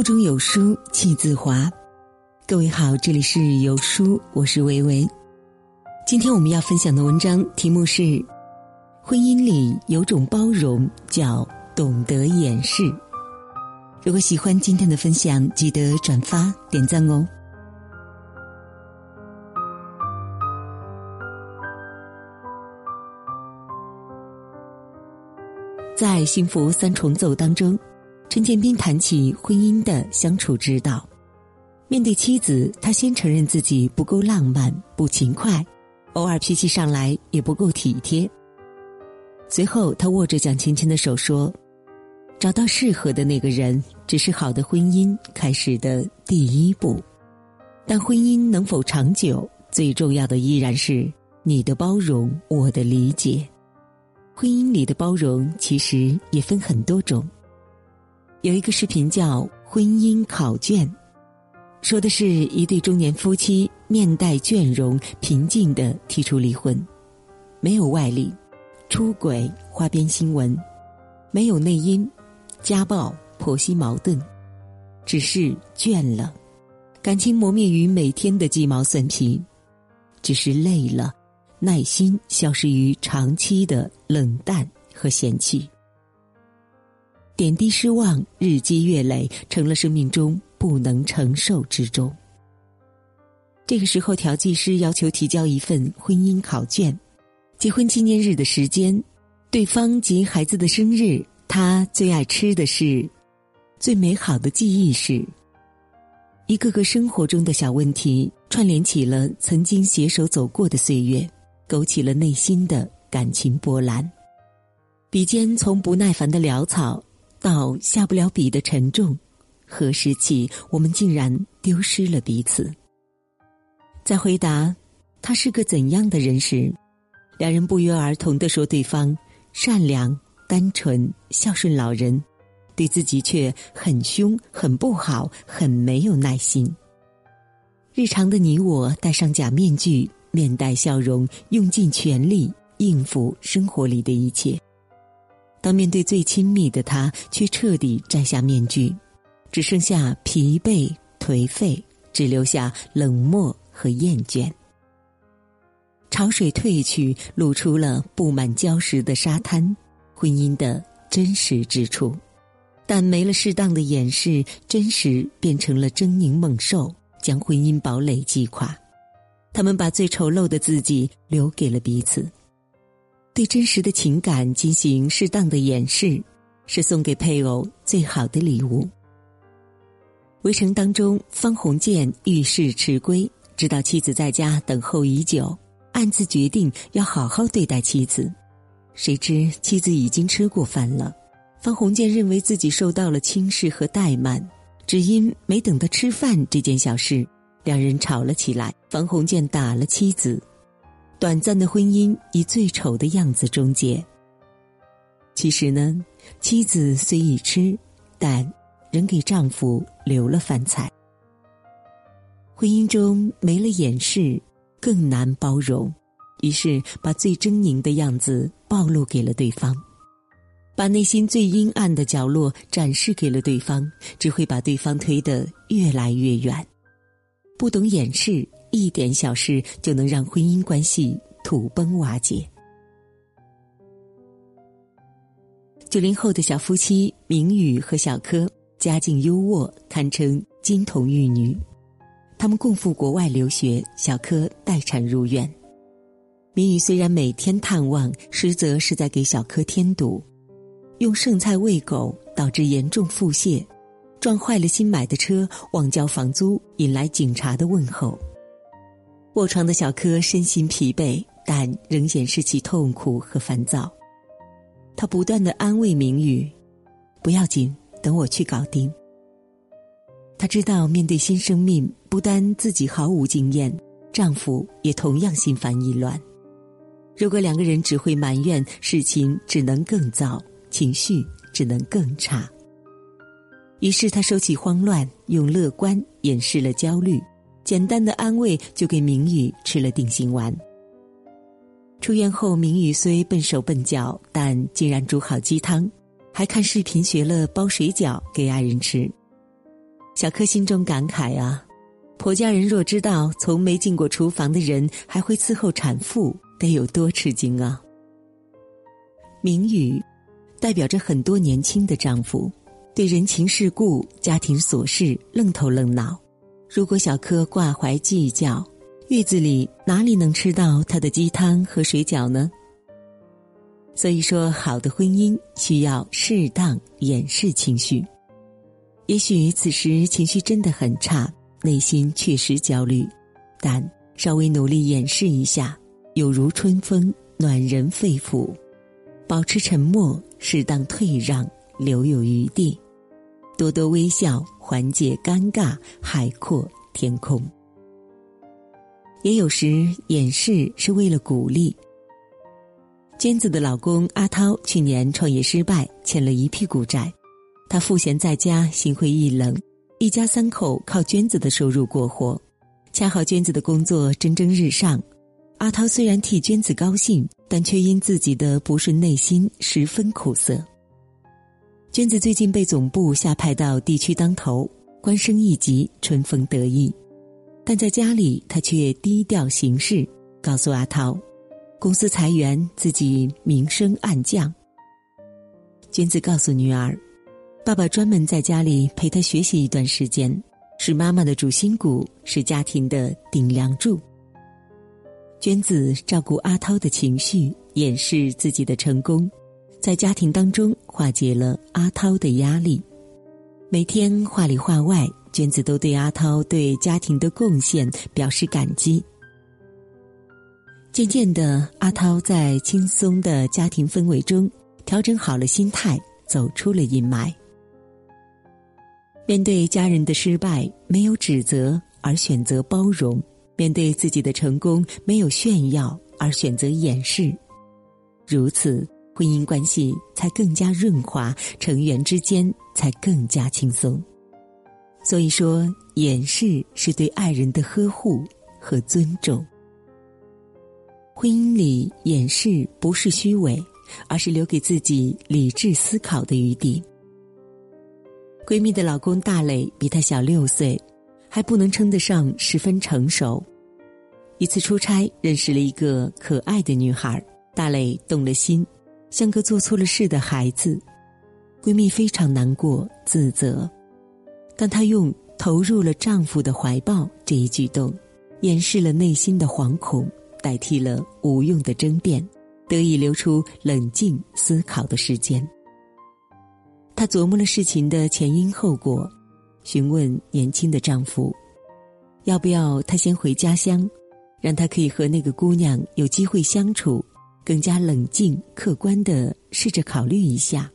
腹中有书气自华。各位好，这里是有书，我是维维。今天我们要分享的文章题目是：婚姻里有种包容叫懂得掩饰。如果喜欢今天的分享，记得转发点赞哦。在《幸福三重奏》当中。陈建斌谈起婚姻的相处之道，面对妻子，他先承认自己不够浪漫、不勤快，偶尔脾气上来也不够体贴。随后，他握着蒋勤勤的手说：“找到适合的那个人，只是好的婚姻开始的第一步。但婚姻能否长久，最重要的依然是你的包容，我的理解。婚姻里的包容，其实也分很多种。”有一个视频叫《婚姻考卷》，说的是一对中年夫妻面带倦容，平静的提出离婚，没有外力，出轨、花边新闻，没有内因，家暴、婆媳矛盾，只是倦了，感情磨灭于每天的鸡毛蒜皮，只是累了，耐心消失于长期的冷淡和嫌弃。点滴失望，日积月累，成了生命中不能承受之重。这个时候，调剂师要求提交一份婚姻考卷，结婚纪念日的时间，对方及孩子的生日，他最爱吃的是，最美好的记忆是。一个个生活中的小问题，串联起了曾经携手走过的岁月，勾起了内心的感情波澜。笔尖从不耐烦的潦草。到下不了笔的沉重，何时起我们竟然丢失了彼此？在回答他是个怎样的人时，两人不约而同的说对方善良、单纯、孝顺老人，对自己却很凶、很不好、很没有耐心。日常的你我戴上假面具，面带笑容，用尽全力应付生活里的一切。当面对最亲密的他，却彻底摘下面具，只剩下疲惫、颓废，只留下冷漠和厌倦。潮水退去，露出了布满礁石的沙滩，婚姻的真实之处。但没了适当的掩饰，真实变成了狰狞猛兽，将婚姻堡垒击垮。他们把最丑陋的自己留给了彼此。对真实的情感进行适当的掩饰，是送给配偶最好的礼物。围城当中，方鸿渐遇事迟归，知道妻子在家等候已久，暗自决定要好好对待妻子。谁知妻子已经吃过饭了，方鸿渐认为自己受到了轻视和怠慢，只因没等他吃饭这件小事，两人吵了起来。方鸿渐打了妻子。短暂的婚姻以最丑的样子终结。其实呢，妻子虽已吃，但仍给丈夫留了饭菜。婚姻中没了掩饰，更难包容，于是把最狰狞的样子暴露给了对方，把内心最阴暗的角落展示给了对方，只会把对方推得越来越远。不懂掩饰。一点小事就能让婚姻关系土崩瓦解。九零后的小夫妻明宇和小柯家境优渥，堪称金童玉女。他们共赴国外留学，小柯待产入院。明宇虽然每天探望，实则是在给小柯添堵，用剩菜喂狗，导致严重腹泻，撞坏了新买的车，忘交房租，引来警察的问候。卧床的小柯身心疲惫，但仍显示其痛苦和烦躁。他不断的安慰明宇：“不要紧，等我去搞定。”他知道面对新生命，不单自己毫无经验，丈夫也同样心烦意乱。如果两个人只会埋怨，事情只能更糟，情绪只能更差。于是他收起慌乱，用乐观掩饰了焦虑。简单的安慰就给明宇吃了定心丸。出院后，明宇虽笨手笨脚，但竟然煮好鸡汤，还看视频学了包水饺给爱人吃。小柯心中感慨啊，婆家人若知道从没进过厨房的人还会伺候产妇，得有多吃惊啊！明宇，代表着很多年轻的丈夫，对人情世故、家庭琐事愣头愣脑。如果小柯挂怀计较，月子里哪里能吃到他的鸡汤和水饺呢？所以说，好的婚姻需要适当掩饰情绪。也许此时情绪真的很差，内心确实焦虑，但稍微努力掩饰一下，有如春风暖人肺腑。保持沉默，适当退让，留有余地，多多微笑，缓解尴尬，海阔天空。也有时掩饰是为了鼓励。娟子的老公阿涛去年创业失败，欠了一屁股债，他赋闲在家，心灰意冷，一家三口靠娟子的收入过活，恰好娟子的工作蒸蒸日上。阿涛虽然替娟子高兴，但却因自己的不顺，内心十分苦涩。娟子最近被总部下派到地区当头，官升一级，春风得意，但在家里他却低调行事，告诉阿涛，公司裁员，自己名声暗降。娟子告诉女儿，爸爸专门在家里陪她学习一段时间，是妈妈的主心骨，是家庭的顶梁柱。娟子照顾阿涛的情绪，掩饰自己的成功，在家庭当中化解了阿涛的压力。每天话里话外，娟子都对阿涛对家庭的贡献表示感激。渐渐的，阿涛在轻松的家庭氛围中调整好了心态，走出了阴霾。面对家人的失败，没有指责，而选择包容。面对自己的成功，没有炫耀而选择掩饰，如此婚姻关系才更加润滑，成员之间才更加轻松。所以说，掩饰是对爱人的呵护和尊重。婚姻里掩饰不是虚伪，而是留给自己理智思考的余地。闺蜜的老公大磊比她小六岁。还不能称得上十分成熟。一次出差，认识了一个可爱的女孩，大磊动了心，像个做错了事的孩子。闺蜜非常难过、自责，但她用投入了丈夫的怀抱这一举动，掩饰了内心的惶恐，代替了无用的争辩，得以留出冷静思考的时间。她琢磨了事情的前因后果。询问年轻的丈夫，要不要他先回家乡，让他可以和那个姑娘有机会相处，更加冷静客观的试着考虑一下。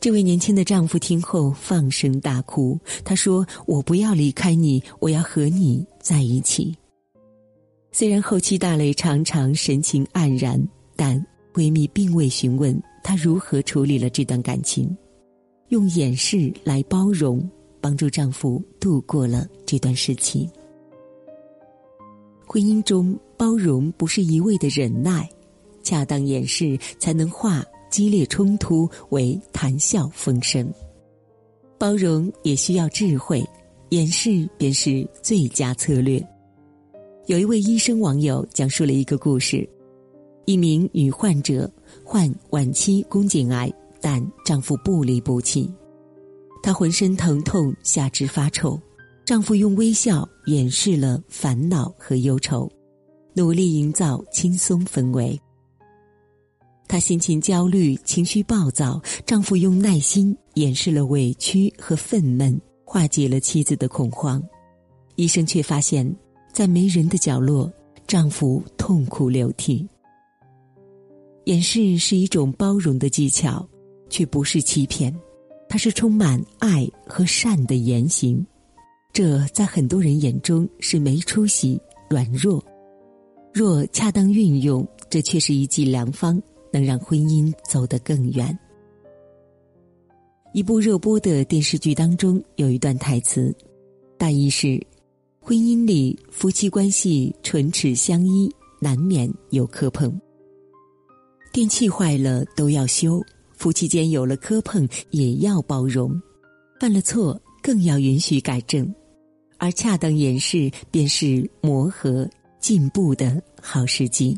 这位年轻的丈夫听后放声大哭，他说：“我不要离开你，我要和你在一起。”虽然后期大磊常常神情黯然，但闺蜜并未询问他如何处理了这段感情。用掩饰来包容，帮助丈夫度过了这段时期。婚姻中，包容不是一味的忍耐，恰当掩饰才能化激烈冲突为谈笑风生。包容也需要智慧，掩饰便是最佳策略。有一位医生网友讲述了一个故事：一名女患者患晚期宫颈癌。但丈夫不离不弃，她浑身疼痛，下肢发臭，丈夫用微笑掩饰了烦恼和忧愁，努力营造轻松氛围。她心情焦虑，情绪暴躁，丈夫用耐心掩饰了委屈和愤懑，化解了妻子的恐慌。医生却发现，在没人的角落，丈夫痛哭流涕。掩饰是一种包容的技巧。却不是欺骗，它是充满爱和善的言行。这在很多人眼中是没出息、软弱。若恰当运用，这却是一剂良方，能让婚姻走得更远。一部热播的电视剧当中有一段台词，大意是：婚姻里夫妻关系唇齿相依，难免有磕碰。电器坏了都要修。夫妻间有了磕碰，也要包容；犯了错，更要允许改正，而恰当掩饰便是磨合进步的好时机。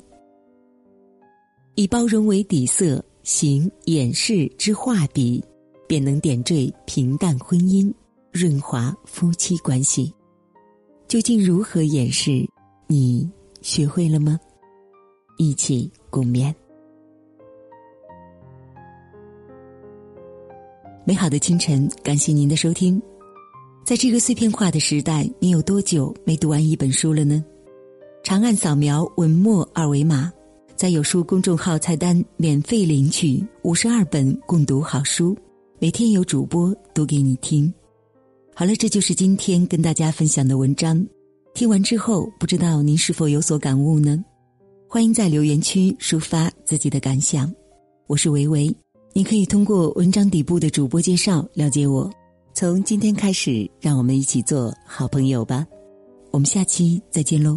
以包容为底色，行掩饰之画笔，便能点缀平淡婚姻，润滑夫妻关系。究竟如何掩饰？你学会了吗？一起共勉。美好的清晨，感谢您的收听。在这个碎片化的时代，你有多久没读完一本书了呢？长按扫描文末二维码，在有书公众号菜单免费领取五十二本共读好书，每天有主播读给你听。好了，这就是今天跟大家分享的文章。听完之后，不知道您是否有所感悟呢？欢迎在留言区抒发自己的感想。我是维维。你可以通过文章底部的主播介绍了解我。从今天开始，让我们一起做好朋友吧。我们下期再见喽。